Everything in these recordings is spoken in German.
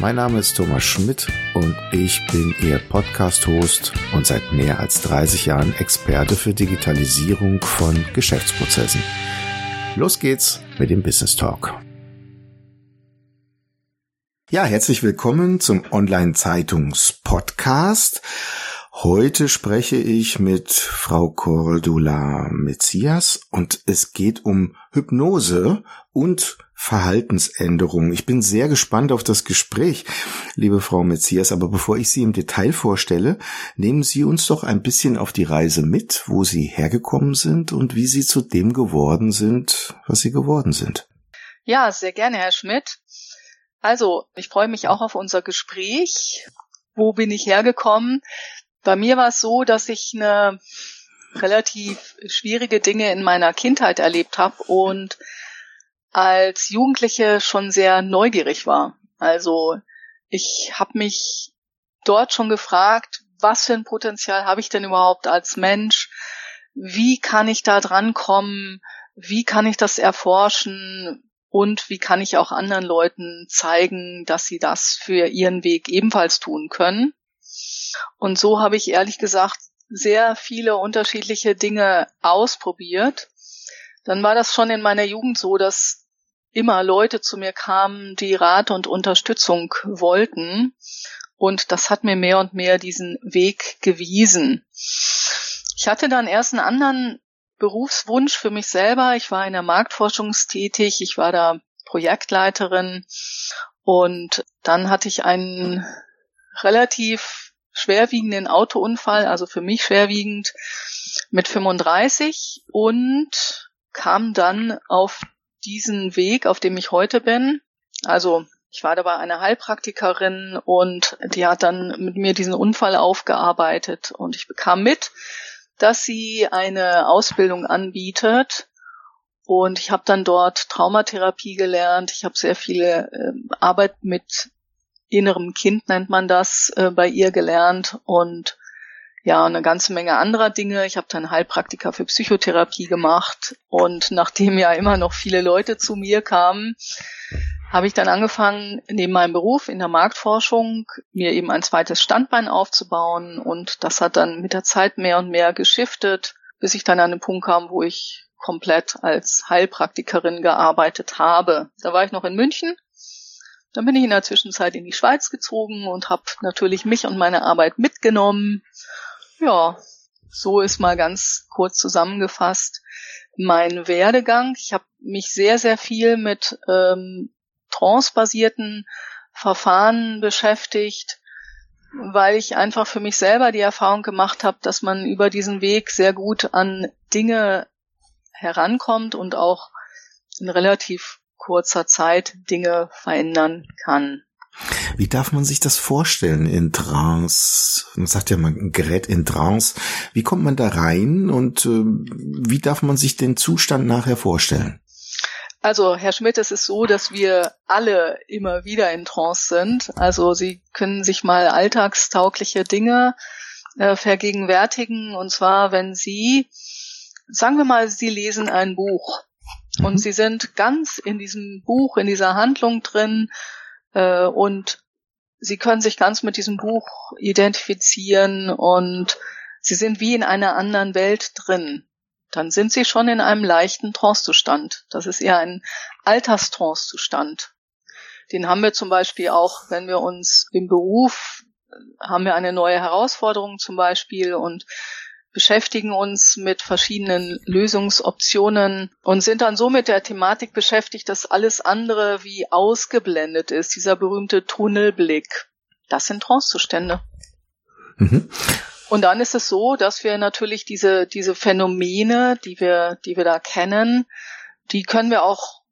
Mein Name ist Thomas Schmidt und ich bin Ihr Podcast-Host und seit mehr als 30 Jahren Experte für Digitalisierung von Geschäftsprozessen. Los geht's mit dem Business Talk. Ja, herzlich willkommen zum Online-Zeitungs-Podcast. Heute spreche ich mit Frau Cordula Metzias und es geht um Hypnose und Verhaltensänderungen. Ich bin sehr gespannt auf das Gespräch, liebe Frau Metzias, aber bevor ich Sie im Detail vorstelle, nehmen Sie uns doch ein bisschen auf die Reise mit, wo Sie hergekommen sind und wie Sie zu dem geworden sind, was Sie geworden sind. Ja, sehr gerne, Herr Schmidt. Also, ich freue mich auch auf unser Gespräch. Wo bin ich hergekommen? Bei mir war es so, dass ich eine relativ schwierige Dinge in meiner Kindheit erlebt habe und als Jugendliche schon sehr neugierig war. Also ich habe mich dort schon gefragt, was für ein Potenzial habe ich denn überhaupt als Mensch? Wie kann ich da dran kommen? Wie kann ich das erforschen? Und wie kann ich auch anderen Leuten zeigen, dass sie das für ihren Weg ebenfalls tun können? Und so habe ich ehrlich gesagt sehr viele unterschiedliche Dinge ausprobiert. Dann war das schon in meiner Jugend so, dass immer Leute zu mir kamen, die Rat und Unterstützung wollten. Und das hat mir mehr und mehr diesen Weg gewiesen. Ich hatte dann erst einen anderen Berufswunsch für mich selber. Ich war in der Marktforschung tätig. Ich war da Projektleiterin. Und dann hatte ich einen relativ schwerwiegenden Autounfall, also für mich schwerwiegend, mit 35 und kam dann auf diesen Weg, auf dem ich heute bin. Also ich war dabei eine Heilpraktikerin und die hat dann mit mir diesen Unfall aufgearbeitet und ich bekam mit, dass sie eine Ausbildung anbietet und ich habe dann dort Traumatherapie gelernt. Ich habe sehr viele äh, Arbeit mit innerem Kind nennt man das äh, bei ihr gelernt und ja, eine ganze Menge anderer Dinge. Ich habe dann Heilpraktiker für Psychotherapie gemacht und nachdem ja immer noch viele Leute zu mir kamen, habe ich dann angefangen, neben meinem Beruf in der Marktforschung mir eben ein zweites Standbein aufzubauen und das hat dann mit der Zeit mehr und mehr geschiftet, bis ich dann an den Punkt kam, wo ich komplett als Heilpraktikerin gearbeitet habe. Da war ich noch in München dann bin ich in der Zwischenzeit in die Schweiz gezogen und habe natürlich mich und meine Arbeit mitgenommen. Ja, so ist mal ganz kurz zusammengefasst mein Werdegang. Ich habe mich sehr, sehr viel mit ähm, trance-basierten Verfahren beschäftigt, weil ich einfach für mich selber die Erfahrung gemacht habe, dass man über diesen Weg sehr gut an Dinge herankommt und auch in relativ kurzer Zeit Dinge verändern kann. Wie darf man sich das vorstellen in Trance? Man sagt ja, man gerät in Trance. Wie kommt man da rein und äh, wie darf man sich den Zustand nachher vorstellen? Also, Herr Schmidt, es ist so, dass wir alle immer wieder in Trance sind. Also, Sie können sich mal alltagstaugliche Dinge äh, vergegenwärtigen. Und zwar, wenn Sie, sagen wir mal, Sie lesen ein Buch und mhm. sie sind ganz in diesem Buch, in dieser Handlung drin äh, und sie können sich ganz mit diesem Buch identifizieren und sie sind wie in einer anderen Welt drin. Dann sind sie schon in einem leichten Trancezustand. Das ist eher ein Alterstrancezustand. Den haben wir zum Beispiel auch, wenn wir uns im Beruf haben wir eine neue Herausforderung zum Beispiel und beschäftigen uns mit verschiedenen Lösungsoptionen und sind dann so mit der Thematik beschäftigt, dass alles andere wie ausgeblendet ist, dieser berühmte Tunnelblick. Das sind Trancezustände. Mhm. Und dann ist es so, dass wir natürlich diese, diese Phänomene, die wir, die wir da kennen, die können wir auch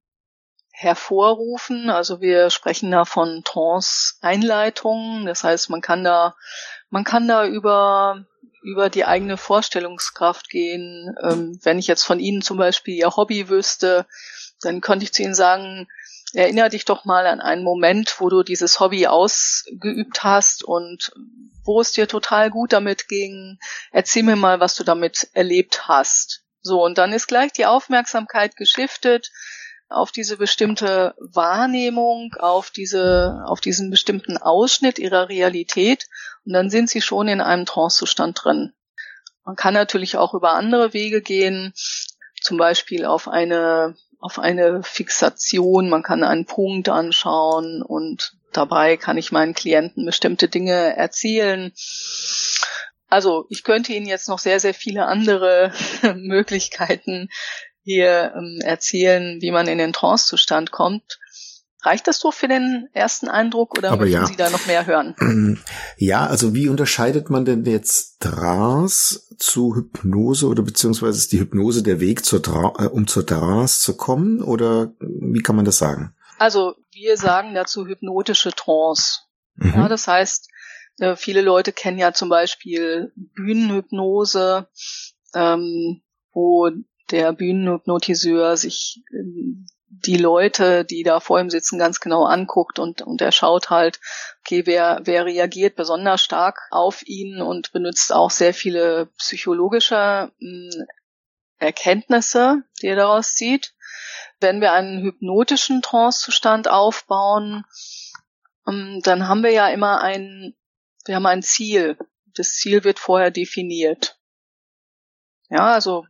hervorrufen. Also wir sprechen da von Trance-Einleitungen. Das heißt, man kann da, man kann da über über die eigene Vorstellungskraft gehen. Ähm, wenn ich jetzt von Ihnen zum Beispiel Ihr Hobby wüsste, dann könnte ich zu Ihnen sagen, erinnere dich doch mal an einen Moment, wo du dieses Hobby ausgeübt hast und wo es dir total gut damit ging. Erzähl mir mal, was du damit erlebt hast. So, und dann ist gleich die Aufmerksamkeit geschiftet auf diese bestimmte Wahrnehmung, auf diese, auf diesen bestimmten Ausschnitt ihrer Realität und dann sind sie schon in einem Trancezustand drin. Man kann natürlich auch über andere Wege gehen, zum Beispiel auf eine, auf eine Fixation. Man kann einen Punkt anschauen und dabei kann ich meinen Klienten bestimmte Dinge erzählen. Also ich könnte Ihnen jetzt noch sehr, sehr viele andere Möglichkeiten hier ähm, erzählen, wie man in den Trance-Zustand kommt. Reicht das so für den ersten Eindruck oder Aber möchten ja. Sie da noch mehr hören? Ja, also wie unterscheidet man denn jetzt Trance zu Hypnose oder beziehungsweise ist die Hypnose der Weg zur Tra äh, um zur Trance zu kommen oder wie kann man das sagen? Also wir sagen dazu hypnotische Trance. Mhm. Ja, das heißt, äh, viele Leute kennen ja zum Beispiel Bühnenhypnose, ähm, wo der Bühnenhypnotiseur sich ähm, die Leute, die da vor ihm sitzen, ganz genau anguckt und, und er schaut halt, okay, wer, wer reagiert besonders stark auf ihn und benutzt auch sehr viele psychologische mh, Erkenntnisse, die er daraus zieht. Wenn wir einen hypnotischen Trancezustand aufbauen, ähm, dann haben wir ja immer ein, wir haben ein Ziel. Das Ziel wird vorher definiert. Ja, also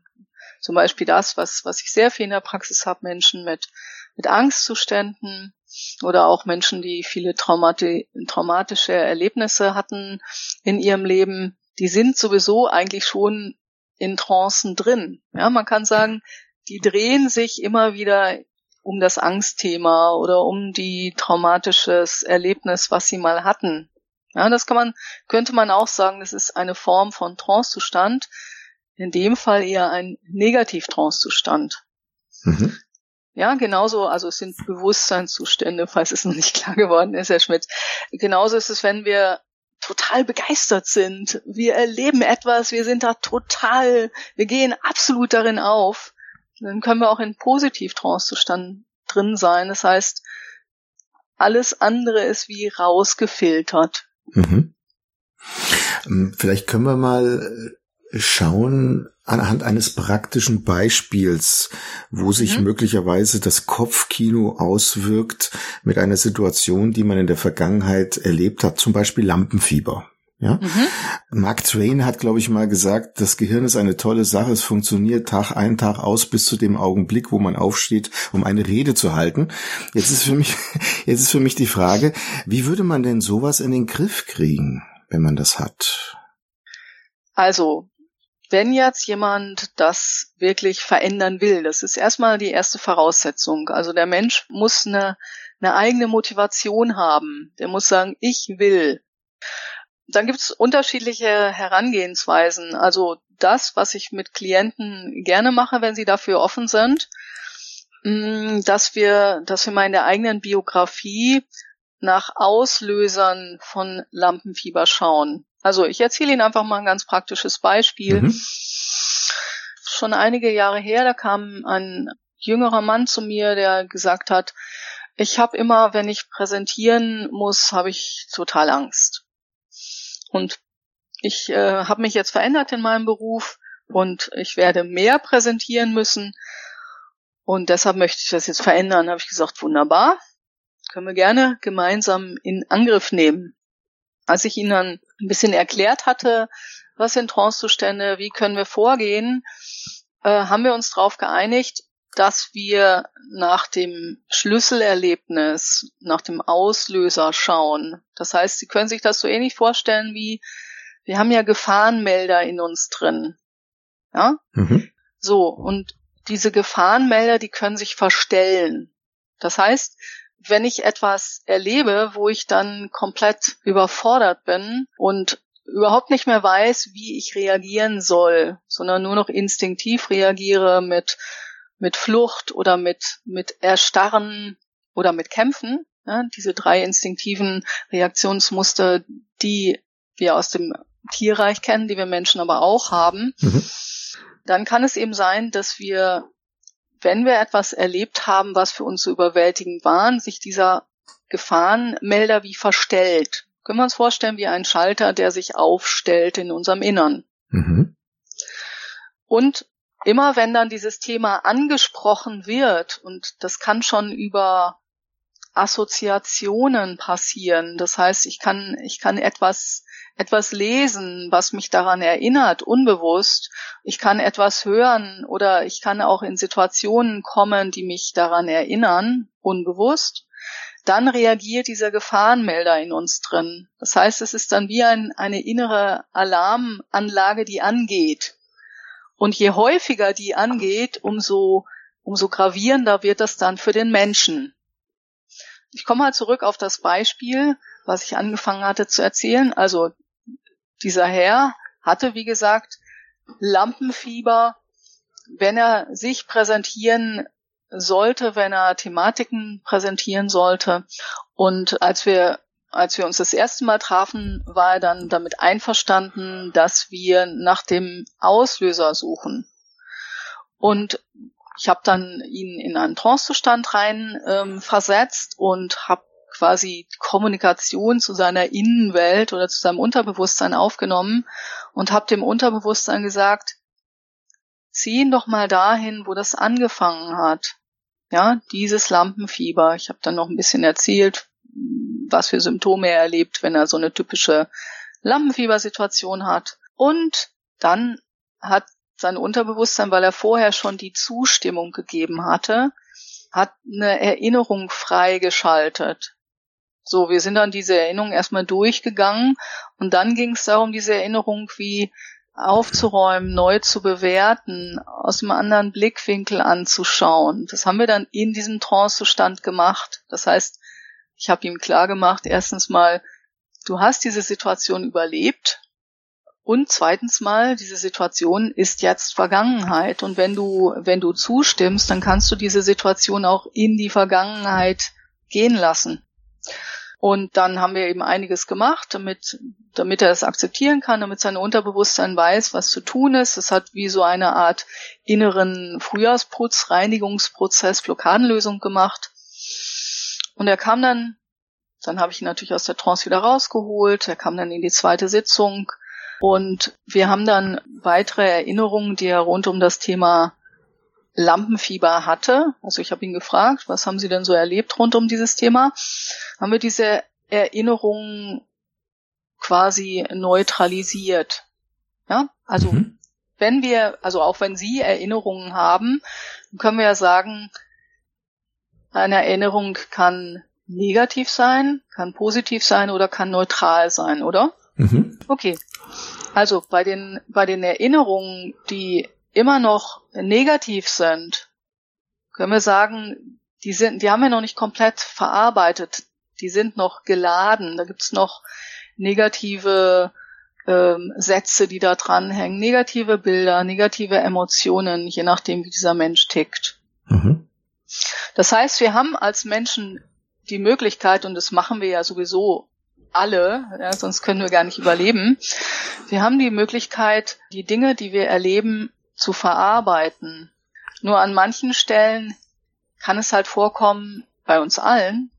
zum Beispiel das, was, was ich sehr viel in der Praxis habe, Menschen mit, mit Angstzuständen oder auch Menschen, die viele Traumati traumatische Erlebnisse hatten in ihrem Leben, die sind sowieso eigentlich schon in Trancen drin. Ja, man kann sagen, die drehen sich immer wieder um das Angstthema oder um die traumatisches Erlebnis, was sie mal hatten. Ja, das kann man, könnte man auch sagen, das ist eine Form von Trancezustand, in dem Fall eher ein Negativ-Trance-Zustand. Mhm. Ja, genauso, also es sind Bewusstseinszustände, falls es noch nicht klar geworden ist, Herr Schmidt. Genauso ist es, wenn wir total begeistert sind. Wir erleben etwas, wir sind da total, wir gehen absolut darin auf. Dann können wir auch in Positiv-Trance-Zustand drin sein. Das heißt, alles andere ist wie rausgefiltert. Mhm. Ähm, Vielleicht können wir mal schauen anhand eines praktischen Beispiels, wo sich Mhm. möglicherweise das Kopfkino auswirkt mit einer Situation, die man in der Vergangenheit erlebt hat, zum Beispiel Lampenfieber. Ja? Mhm. Mark Twain hat, glaube ich, mal gesagt, das Gehirn ist eine tolle Sache. Es funktioniert Tag ein, Tag aus bis zu dem Augenblick, wo man aufsteht, um eine Rede zu halten. Jetzt ist für mich, jetzt ist für mich die Frage, wie würde man denn sowas in den Griff kriegen, wenn man das hat? Also, wenn jetzt jemand das wirklich verändern will, das ist erstmal die erste Voraussetzung. Also der Mensch muss eine, eine eigene Motivation haben. Der muss sagen, ich will. Dann gibt es unterschiedliche Herangehensweisen. Also das, was ich mit Klienten gerne mache, wenn sie dafür offen sind, mh, dass wir, dass wir mal in der eigenen Biografie nach Auslösern von Lampenfieber schauen. Also ich erzähle Ihnen einfach mal ein ganz praktisches Beispiel. Mhm. Schon einige Jahre her, da kam ein jüngerer Mann zu mir, der gesagt hat, ich habe immer, wenn ich präsentieren muss, habe ich total Angst. Und ich äh, habe mich jetzt verändert in meinem Beruf und ich werde mehr präsentieren müssen. Und deshalb möchte ich das jetzt verändern. Habe ich gesagt, wunderbar, können wir gerne gemeinsam in Angriff nehmen. Als ich Ihnen dann ein bisschen erklärt hatte, was sind Trancezustände, wie können wir vorgehen, äh, haben wir uns darauf geeinigt, dass wir nach dem Schlüsselerlebnis, nach dem Auslöser schauen. Das heißt, Sie können sich das so ähnlich vorstellen wie, wir haben ja Gefahrenmelder in uns drin. Ja? Mhm. So, und diese Gefahrenmelder, die können sich verstellen. Das heißt, wenn ich etwas erlebe, wo ich dann komplett überfordert bin und überhaupt nicht mehr weiß, wie ich reagieren soll, sondern nur noch instinktiv reagiere mit, mit Flucht oder mit, mit Erstarren oder mit Kämpfen, ja, diese drei instinktiven Reaktionsmuster, die wir aus dem Tierreich kennen, die wir Menschen aber auch haben, mhm. dann kann es eben sein, dass wir, wenn wir etwas erlebt haben, was für uns so überwältigend war, sich dieser Gefahrenmelder wie verstellt. Können wir uns vorstellen wie ein Schalter, der sich aufstellt in unserem Innern. Mhm. Und immer wenn dann dieses Thema angesprochen wird, und das kann schon über Assoziationen passieren. Das heißt, ich kann, ich kann etwas, etwas lesen, was mich daran erinnert, unbewusst. Ich kann etwas hören oder ich kann auch in Situationen kommen, die mich daran erinnern, unbewusst. Dann reagiert dieser Gefahrenmelder in uns drin. Das heißt, es ist dann wie ein, eine innere Alarmanlage, die angeht. Und je häufiger die angeht, umso, umso gravierender wird das dann für den Menschen. Ich komme mal zurück auf das Beispiel, was ich angefangen hatte zu erzählen. Also dieser Herr hatte, wie gesagt, Lampenfieber, wenn er sich präsentieren sollte, wenn er Thematiken präsentieren sollte. Und als wir, als wir uns das erste Mal trafen, war er dann damit einverstanden, dass wir nach dem Auslöser suchen. Und ich habe dann ihn in einen Trancezustand rein ähm, versetzt und habe quasi Kommunikation zu seiner Innenwelt oder zu seinem Unterbewusstsein aufgenommen und habe dem Unterbewusstsein gesagt, zieh ihn doch mal dahin, wo das angefangen hat. Ja, dieses Lampenfieber. Ich habe dann noch ein bisschen erzählt, was für Symptome er erlebt, wenn er so eine typische Lampenfiebersituation hat. Und dann hat sein Unterbewusstsein, weil er vorher schon die Zustimmung gegeben hatte, hat eine Erinnerung freigeschaltet. So, wir sind dann diese Erinnerung erstmal durchgegangen und dann ging es darum, diese Erinnerung wie aufzuräumen, neu zu bewerten, aus einem anderen Blickwinkel anzuschauen. Das haben wir dann in diesem Trancezustand gemacht. Das heißt, ich habe ihm klar gemacht, erstens mal, du hast diese Situation überlebt, und zweitens mal, diese Situation ist jetzt Vergangenheit. Und wenn du, wenn du zustimmst, dann kannst du diese Situation auch in die Vergangenheit gehen lassen. Und dann haben wir eben einiges gemacht, damit, damit er es akzeptieren kann, damit sein Unterbewusstsein weiß, was zu tun ist. Es hat wie so eine Art inneren Frühjahrsputz, Reinigungsprozess, Blockadenlösung gemacht. Und er kam dann, dann habe ich ihn natürlich aus der Trance wieder rausgeholt. Er kam dann in die zweite Sitzung und wir haben dann weitere Erinnerungen, die er rund um das Thema Lampenfieber hatte. Also ich habe ihn gefragt, was haben Sie denn so erlebt rund um dieses Thema? Haben wir diese Erinnerungen quasi neutralisiert. Ja, also mhm. wenn wir, also auch wenn Sie Erinnerungen haben, können wir ja sagen, eine Erinnerung kann negativ sein, kann positiv sein oder kann neutral sein, oder? Mhm. Okay. Also bei den, bei den Erinnerungen, die immer noch negativ sind, können wir sagen, die sind, die haben wir noch nicht komplett verarbeitet. Die sind noch geladen. Da gibt's noch negative ähm, Sätze, die da dranhängen, negative Bilder, negative Emotionen, je nachdem, wie dieser Mensch tickt. Mhm. Das heißt, wir haben als Menschen die Möglichkeit, und das machen wir ja sowieso alle, ja, sonst können wir gar nicht überleben. Wir haben die Möglichkeit, die Dinge, die wir erleben, zu verarbeiten. Nur an manchen Stellen kann es halt vorkommen, bei uns allen,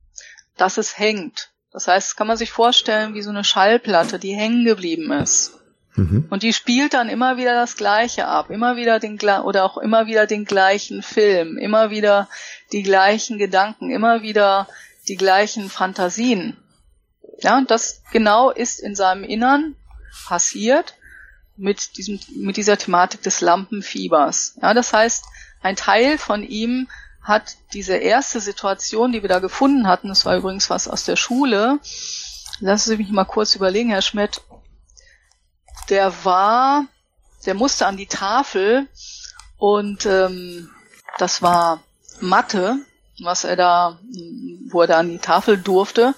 dass es hängt. Das heißt, kann man sich vorstellen, wie so eine Schallplatte, die hängen geblieben ist. Mhm. Und die spielt dann immer wieder das Gleiche ab, immer wieder den oder auch immer wieder den gleichen Film, immer wieder die gleichen Gedanken, immer wieder die gleichen Fantasien. Ja, und das genau ist in seinem Innern passiert mit diesem, mit dieser Thematik des Lampenfiebers. Ja, das heißt, ein Teil von ihm hat diese erste Situation, die wir da gefunden hatten, das war übrigens was aus der Schule. Lassen Sie mich mal kurz überlegen, Herr Schmidt. Der war, der musste an die Tafel und ähm, das war Mathe, was er da, wo er da an die Tafel durfte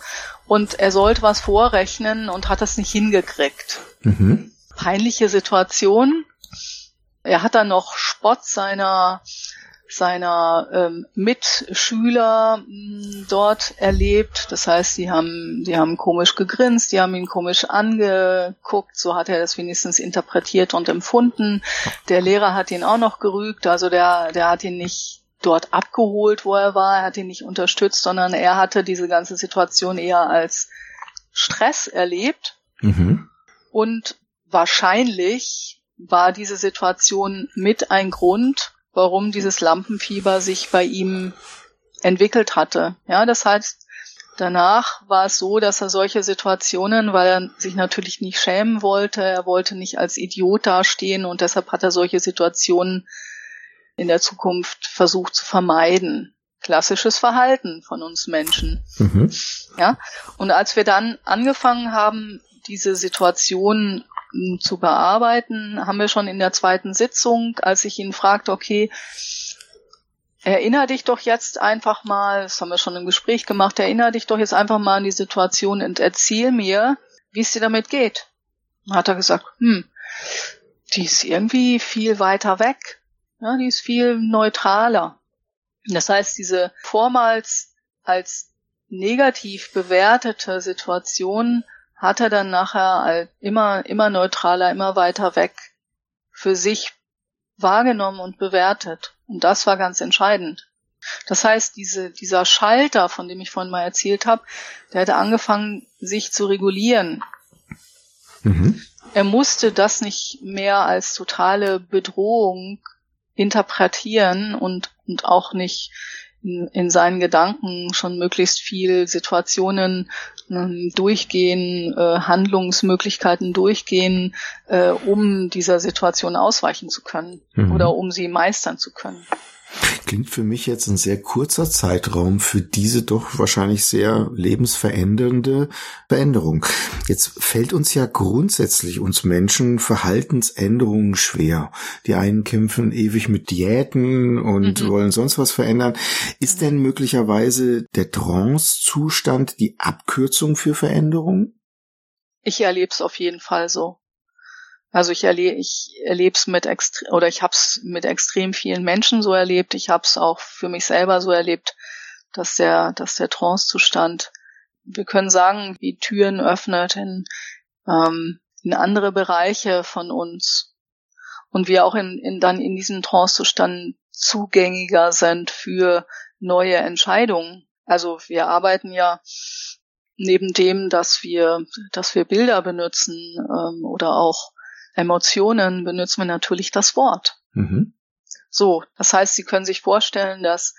und er sollte was vorrechnen und hat das nicht hingekriegt. Mhm. Peinliche Situation. Er hat dann noch Spott seiner seiner ähm, Mitschüler mh, hm, dort erlebt. Das heißt, die haben, die haben komisch gegrinst, die haben ihn komisch angeguckt, so hat er das wenigstens interpretiert und empfunden. Der Lehrer hat ihn auch noch gerügt, also der, der hat ihn nicht dort abgeholt, wo er war, er hat ihn nicht unterstützt, sondern er hatte diese ganze Situation eher als Stress erlebt. Mhm. Und wahrscheinlich war diese Situation mit ein Grund, warum dieses Lampenfieber sich bei ihm entwickelt hatte. Ja, das heißt, danach war es so, dass er solche Situationen, weil er sich natürlich nicht schämen wollte, er wollte nicht als Idiot dastehen und deshalb hat er solche Situationen in der Zukunft versucht zu vermeiden. Klassisches Verhalten von uns Menschen. Mhm. Ja. Und als wir dann angefangen haben, diese Situation zu bearbeiten, haben wir schon in der zweiten Sitzung, als ich ihn fragte, okay, erinner dich doch jetzt einfach mal, das haben wir schon im Gespräch gemacht, erinner dich doch jetzt einfach mal an die Situation und erzähl mir, wie es dir damit geht. Dann hat er gesagt, hm, die ist irgendwie viel weiter weg. Ja, die ist viel neutraler. Das heißt, diese vormals als negativ bewertete Situation hat er dann nachher immer, immer neutraler, immer weiter weg für sich wahrgenommen und bewertet. Und das war ganz entscheidend. Das heißt, diese, dieser Schalter, von dem ich vorhin mal erzählt habe, der hatte angefangen, sich zu regulieren. Mhm. Er musste das nicht mehr als totale Bedrohung interpretieren und, und auch nicht in, in seinen Gedanken schon möglichst viel Situationen äh, durchgehen, äh, Handlungsmöglichkeiten durchgehen, äh, um dieser Situation ausweichen zu können mhm. oder um sie meistern zu können. Klingt für mich jetzt ein sehr kurzer Zeitraum für diese doch wahrscheinlich sehr lebensverändernde Veränderung. Jetzt fällt uns ja grundsätzlich uns Menschen Verhaltensänderungen schwer. Die einen kämpfen ewig mit Diäten und mhm. wollen sonst was verändern. Ist denn möglicherweise der Trance-Zustand die Abkürzung für Veränderung? Ich erlebe es auf jeden Fall so. Also ich erlebe ich erlebe es mit extrem oder ich habe es mit extrem vielen Menschen so erlebt. Ich habe es auch für mich selber so erlebt, dass der dass der Trance-Zustand, wir können sagen, wie Türen öffnet in ähm, in andere Bereiche von uns und wir auch in, in dann in diesem Trance-Zustand zugängiger sind für neue Entscheidungen. Also wir arbeiten ja neben dem, dass wir, dass wir Bilder benutzen ähm, oder auch Emotionen benutzen wir natürlich das Wort. Mhm. So, das heißt, Sie können sich vorstellen, dass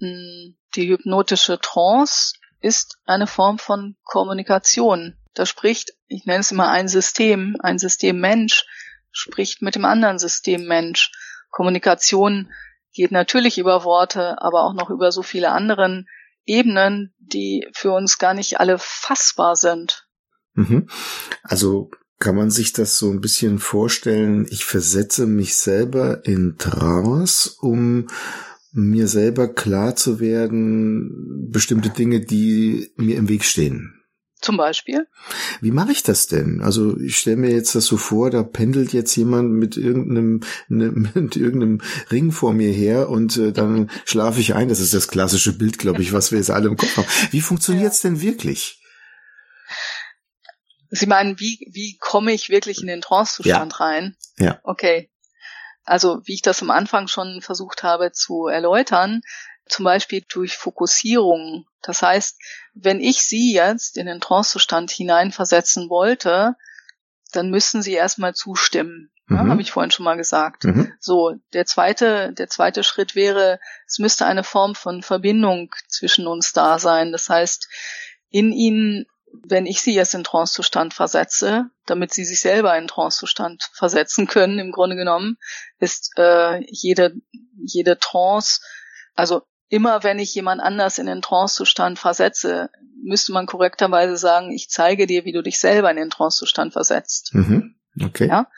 mh, hm, die hypnotische Trance ist eine Form von Kommunikation. Da spricht, ich nenne es immer ein System, ein System Mensch spricht mit dem anderen System Mensch. Kommunikation geht natürlich über Worte, aber auch noch über so viele anderen Ebenen, die für uns gar nicht alle fassbar sind. Mhm. Also kann man sich das so ein bisschen vorstellen, ich versetze mich selber in Trance, um mir selber klar zu werden, bestimmte Dinge, die mir im Weg stehen. Zum Beispiel? Wie mache ich das denn? Also ich stelle mir jetzt das so vor, da pendelt jetzt jemand mit irgendeinem ne, mit irgendeinem Ring vor mir her und äh, dann schlafe ich ein. Das ist das klassische Bild, glaube ich, was wir jetzt alle im Kopf haben. Wie funktioniert's denn wirklich? Sie meinen, wie, wie komme ich wirklich in den Trance-Zustand ja. rein? Ja. Okay. Also, wie ich das am Anfang schon versucht habe zu erläutern, zum Beispiel durch Fokussierung. Das heißt, wenn ich Sie jetzt in den Trance-Zustand hineinversetzen wollte, dann müssen Sie erstmal zustimmen. Ja, mhm. Habe ich vorhin schon mal gesagt. Mhm. So, der zweite, der zweite Schritt wäre, es müsste eine Form von Verbindung zwischen uns da sein. Das heißt, in Ihnen wenn ich sie jetzt in Trancezustand versetze, damit sie sich selber in Trancezustand versetzen können, im Grunde genommen, ist äh, jede, jede Trance, also immer wenn ich jemand anders in den Trancezustand versetze, müsste man korrekterweise sagen, ich zeige dir, wie du dich selber in den Trancezustand versetzt. Mhm. Okay. Ja?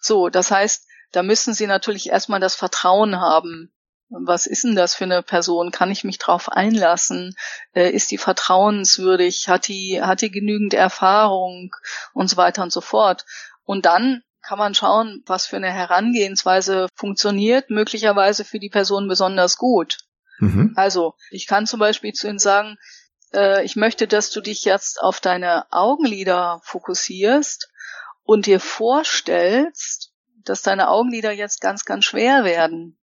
So, das heißt, da müssen sie natürlich erstmal das Vertrauen haben, was ist denn das für eine Person? Kann ich mich drauf einlassen? Äh, ist die vertrauenswürdig? Hat die, hat die genügend Erfahrung? Und so weiter und so fort. Und dann kann man schauen, was für eine Herangehensweise funktioniert, möglicherweise für die Person besonders gut. Mhm. Also, ich kann zum Beispiel zu Ihnen sagen, äh, ich möchte, dass du dich jetzt auf deine Augenlider fokussierst und dir vorstellst, dass deine Augenlider jetzt ganz, ganz schwer werden.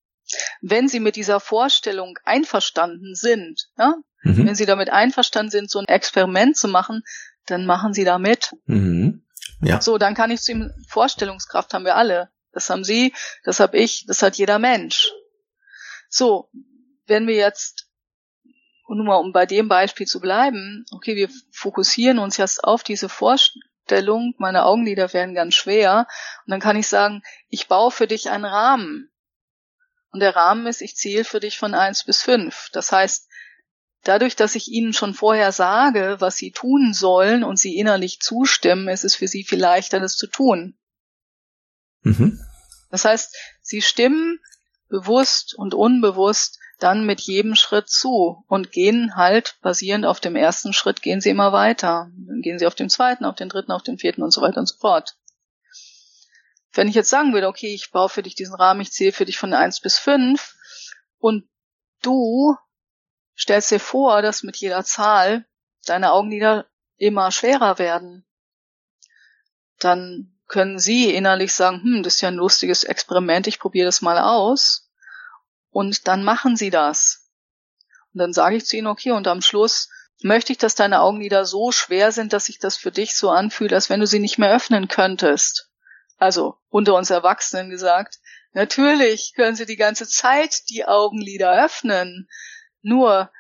Wenn sie mit dieser Vorstellung einverstanden sind, ja, mhm. wenn sie damit einverstanden sind, so ein Experiment zu machen, dann machen sie da mit. Mhm. Ja. So, dann kann ich zu ihm, Vorstellungskraft haben wir alle. Das haben Sie, das habe ich, das hat jeder Mensch. So, wenn wir jetzt, nur mal um bei dem Beispiel zu bleiben, okay, wir fokussieren uns jetzt auf diese Vorstellung, meine Augenlider werden ganz schwer, und dann kann ich sagen, ich baue für dich einen Rahmen. Und der Rahmen ist, ich zähle für dich von eins bis fünf. Das heißt, Dadurch, dass ich ihnen schon vorher sage, was sie tun sollen und sie innerlich zustimmen, ist es für sie viel leichter, das zu tun. Mhm. Das heißt, sie stimmen bewusst und unbewusst dann mit jedem Schritt zu und gehen halt basierend auf dem ersten Schritt gehen sie immer weiter. Dann gehen sie auf den zweiten, auf den dritten, auf den vierten und so weiter und so fort. Wenn ich jetzt sagen würde, okay, ich baue für dich diesen Rahmen, ich zähle für dich von eins bis fünf und du stellst dir vor, dass mit jeder Zahl deine Augenlider immer schwerer werden. Dann können sie innerlich sagen, hm, das ist ja ein lustiges Experiment, ich probiere das mal aus. Und dann machen sie das. Und dann sage ich zu ihnen, okay, und am Schluss möchte ich, dass deine Augenlider so schwer sind, dass sich das für dich so anfühlt, als wenn du sie nicht mehr öffnen könntest. Also unter uns Erwachsenen gesagt, natürlich können sie die ganze Zeit die Augenlider öffnen. Nur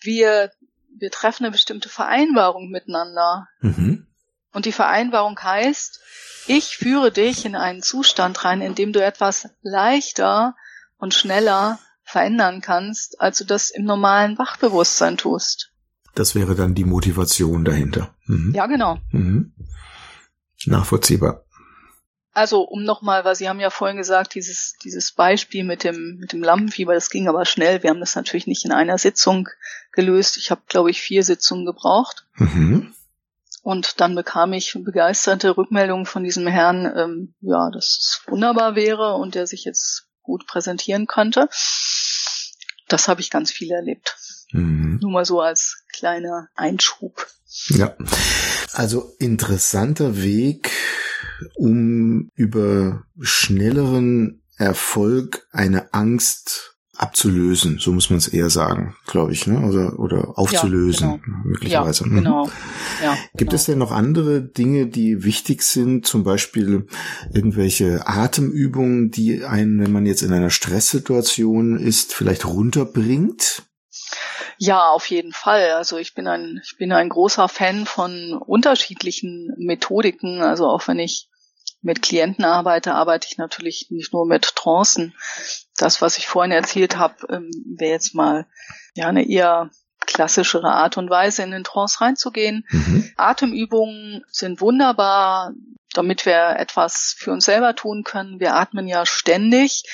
wir, wir treffen eine bestimmte Vereinbarung miteinander. Mhm. Und die Vereinbarung heißt, ich führe dich in einen Zustand rein, in dem du etwas leichter und schneller verändern kannst, als du das im normalen Wachbewusstsein tust. Das wäre dann die Motivation dahinter. Mhm. Ja, genau. Mhm. Nachvollziehbar. Also, um nochmal, weil Sie haben ja vorhin gesagt, dieses, dieses Beispiel mit dem, mit dem Lampenfieber, das ging aber schnell. Wir haben das natürlich nicht in einer Sitzung gelöst. Ich habe, glaube ich, vier Sitzungen gebraucht. Mhm. Und dann bekam ich begeisterte Rückmeldungen von diesem Herrn, ähm, ja, dass es wunderbar wäre und der sich jetzt gut präsentieren könnte. Das habe ich ganz viel erlebt. Mhm. Nur mal so als kleiner Einschub. Ja. Also interessanter Weg, um über schnelleren Erfolg eine Angst abzulösen, so muss man es eher sagen, glaube ich, ne? Oder oder aufzulösen, ja, genau. möglicherweise. Ja, mhm. genau. Ja, Gibt genau. es denn noch andere Dinge, die wichtig sind, zum Beispiel irgendwelche Atemübungen, die einen, wenn man jetzt in einer Stresssituation ist, vielleicht runterbringt? Ja, auf jeden Fall. Also ich bin ein, ich bin ein großer Fan von unterschiedlichen Methodiken. Also auch wenn ich mit Klienten arbeite, arbeite ich natürlich nicht nur mit Trancen. Das, was ich vorhin erzählt habe, ähm, wäre jetzt mal ja eine eher klassischere Art und Weise, in den Trance reinzugehen. Mhm. Atemübungen sind wunderbar, damit wir etwas für uns selber tun können. Wir atmen ja ständig.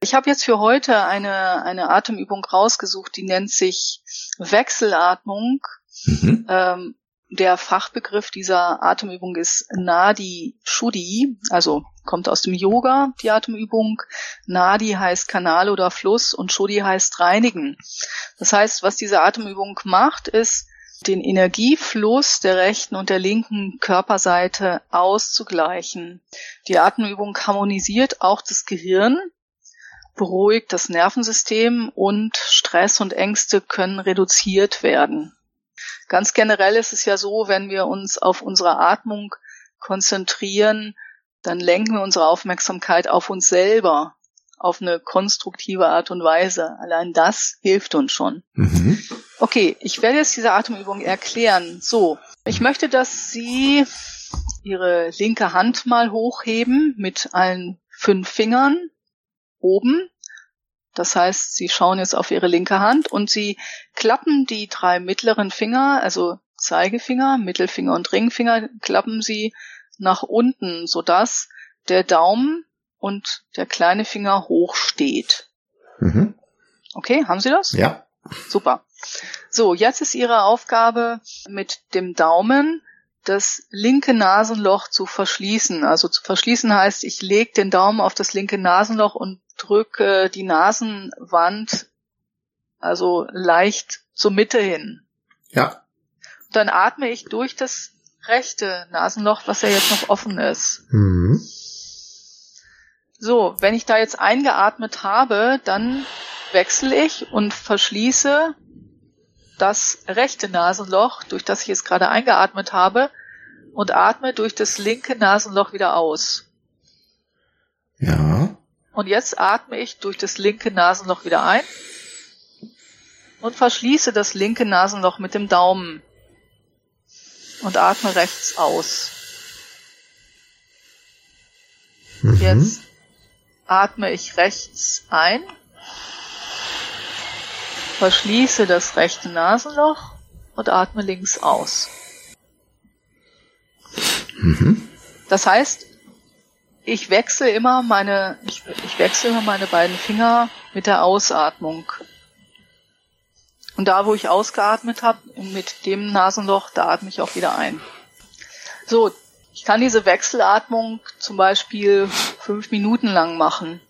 Ich habe jetzt für heute eine, eine Atemübung rausgesucht, die nennt sich Wechselatmung. Mhm. Ähm, der Fachbegriff dieser Atemübung ist Nadi Shuddhi, also kommt aus dem Yoga, die Atemübung. Nadi heißt Kanal oder Fluss und Shuddhi heißt reinigen. Das heißt, was diese Atemübung macht, ist, den Energiefluss der rechten und der linken Körperseite auszugleichen. Die Atemübung harmonisiert auch das Gehirn, beruhigt das Nervensystem und Stress und Ängste können reduziert werden. Ganz generell ist es ja so, wenn wir uns auf unsere Atmung konzentrieren, dann lenken wir unsere Aufmerksamkeit auf uns selber auf eine konstruktive Art und Weise. Allein das hilft uns schon. Mhm. Okay, ich werde jetzt diese Atemübung erklären. So, ich möchte, dass Sie Ihre linke Hand mal hochheben mit allen fünf Fingern oben. Das heißt, Sie schauen jetzt auf Ihre linke Hand und Sie klappen die drei mittleren Finger, also Zeigefinger, Mittelfinger und Ringfinger, klappen Sie nach unten, sodass der Daumen und der kleine Finger hoch steht. Mhm. Okay, haben Sie das? Ja. Super. So, jetzt ist Ihre Aufgabe mit dem Daumen das linke Nasenloch zu verschließen. Also zu verschließen heißt, ich lege den Daumen auf das linke Nasenloch und drücke die Nasenwand also leicht zur Mitte hin. Ja. Dann atme ich durch das rechte Nasenloch, was ja jetzt noch offen ist. Mhm. So, wenn ich da jetzt eingeatmet habe, dann wechsle ich und verschließe das rechte Nasenloch, durch das ich jetzt gerade eingeatmet habe, und atme durch das linke Nasenloch wieder aus. Ja. Und jetzt atme ich durch das linke Nasenloch wieder ein und verschließe das linke Nasenloch mit dem Daumen und atme rechts aus. Mhm. Jetzt atme ich rechts ein, verschließe das rechte Nasenloch und atme links aus. Mhm. Das heißt, ich wechsle immer meine, ich, ich wechsle immer meine beiden Finger mit der Ausatmung. Und da, wo ich ausgeatmet habe, mit dem Nasenloch, da atme ich auch wieder ein. So, ich kann diese Wechselatmung zum Beispiel fünf Minuten lang machen.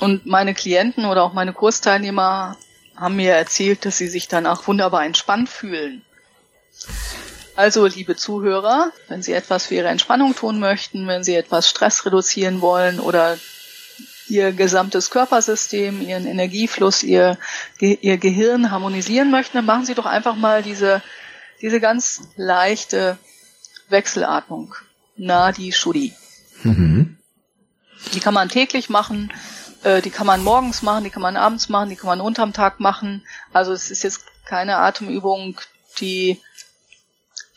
Und meine Klienten oder auch meine Kursteilnehmer haben mir erzählt, dass sie sich danach wunderbar entspannt fühlen. Also, liebe Zuhörer, wenn Sie etwas für Ihre Entspannung tun möchten, wenn Sie etwas Stress reduzieren wollen oder Ihr gesamtes Körpersystem, Ihren Energiefluss, Ihr, Ihr Gehirn harmonisieren möchten, dann machen Sie doch einfach mal diese, diese ganz leichte Wechselatmung. Nadi Shuddhi. Mhm. Die kann man täglich machen, äh, die kann man morgens machen, die kann man abends machen, die kann man unterm Tag machen. Also es ist jetzt keine Atemübung, die,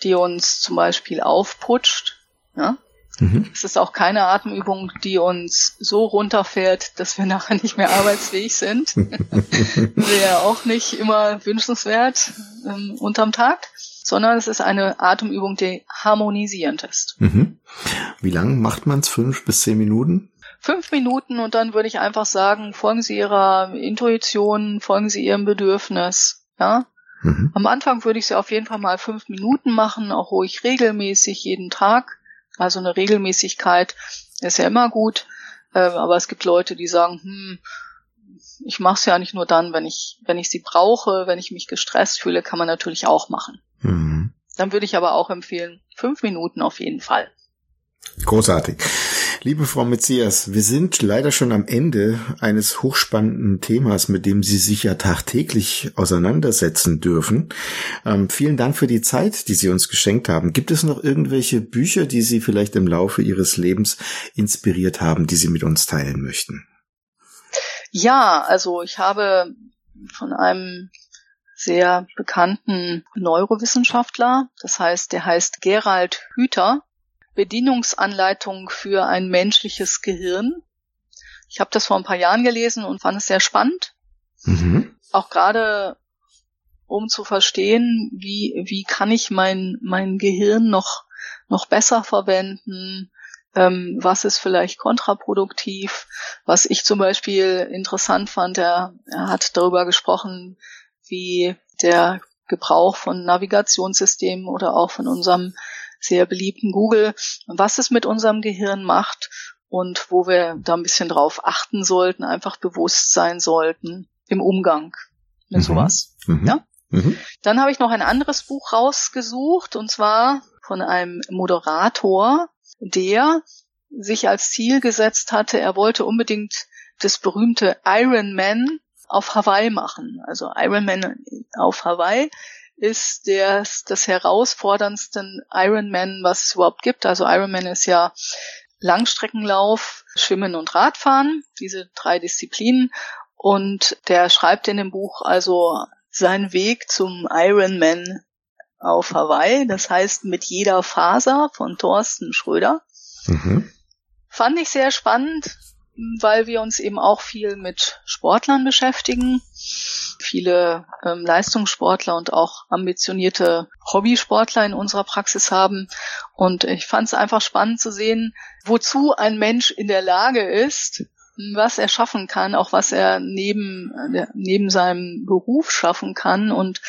die uns zum Beispiel aufputscht. Ja? Mhm. Es ist auch keine Atemübung, die uns so runterfährt, dass wir nachher nicht mehr arbeitsfähig sind. Wäre ja auch nicht immer wünschenswert ähm, unterm Tag, sondern es ist eine Atemübung, die harmonisierend ist. Mhm. Wie lang macht man's? Fünf bis zehn Minuten? Fünf Minuten und dann würde ich einfach sagen, folgen Sie Ihrer Intuition, folgen Sie Ihrem Bedürfnis. Ja, Mhm. am Anfang würde ich sie auf jeden Fall mal fünf Minuten machen, auch ruhig regelmäßig jeden Tag. Also eine Regelmäßigkeit ist ja immer gut. Ähm, aber es gibt Leute, die sagen, hm, ich mache es ja nicht nur dann, wenn ich, wenn ich sie brauche, wenn ich mich gestresst fühle, kann man natürlich auch machen. Mhm. Dann würde ich aber auch empfehlen, fünf Minuten auf jeden Fall. Großartig. Liebe Frau Metzias, wir sind leider schon am Ende eines hochspannenden Themas, mit dem Sie sich ja tagtäglich auseinandersetzen dürfen. Ähm, vielen Dank für die Zeit, die Sie uns geschenkt haben. Gibt es noch irgendwelche Bücher, die Sie vielleicht im Laufe Ihres Lebens inspiriert haben, die Sie mit uns teilen möchten? Ja, also ich habe von einem sehr bekannten Neurowissenschaftler, das heißt, der heißt Gerald Hüther, Bedienungsanleitung für ein menschliches Gehirn. Ich habe das vor ein paar Jahren gelesen und fand es sehr spannend. Mhm. Auch gerade um zu verstehen, wie, wie kann ich mein, mein Gehirn noch, noch besser verwenden, ähm, was ist vielleicht kontraproduktiv, was ich zum Beispiel interessant fand, er, er hat darüber gesprochen, wie der Gebrauch von Navigationssystemen oder auch von unserem sehr beliebten Google, was es mit unserem Gehirn macht und wo wir da ein bisschen drauf achten sollten, einfach bewusst sein sollten im Umgang mit Mhm. sowas. Mhm. Ja? Mhm. Dann habe ich noch ein anderes Buch rausgesucht und zwar von einem Moderator, der sich als Ziel gesetzt hatte, er wollte unbedingt das berühmte Iron Man auf Hawaii machen. Also Iron Man auf Hawaii ist der, das herausforderndste Ironman, was es überhaupt gibt. Also Ironman ist ja Langstreckenlauf, Schwimmen und Radfahren, diese drei Disziplinen. Und der schreibt in dem Buch also seinen Weg zum Ironman auf Hawaii. Das heißt mit jeder Faser von Thorsten Schröder. Mhm. Fand ich sehr spannend, weil wir uns eben auch viel mit Sportlern beschäftigen. Viele ähm, Leistungssportler und auch ambitionierte Hobbysportler in unserer Praxis haben. Und ich fand es einfach spannend zu sehen, wozu ein Mensch in der Lage ist, was er schaffen kann, auch was er neben, äh, neben seinem Beruf schaffen kann. Und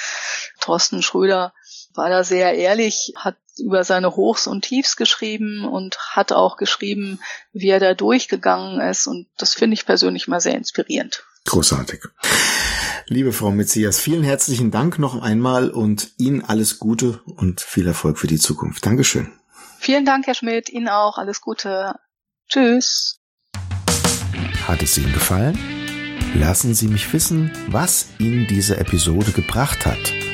Thorsten Schröder war da sehr ehrlich, hat über seine Hochs und Tiefs geschrieben und hat auch geschrieben, wie er da durchgegangen ist. Und das finde ich persönlich mal sehr inspirierend. Großartig. Liebe Frau Metzias, vielen herzlichen Dank noch einmal und Ihnen alles Gute und viel Erfolg für die Zukunft. Dankeschön. Vielen Dank, Herr Schmidt. Ihnen auch alles Gute. Tschüss. Hat es Ihnen gefallen? Lassen Sie mich wissen, was Ihnen diese Episode gebracht hat,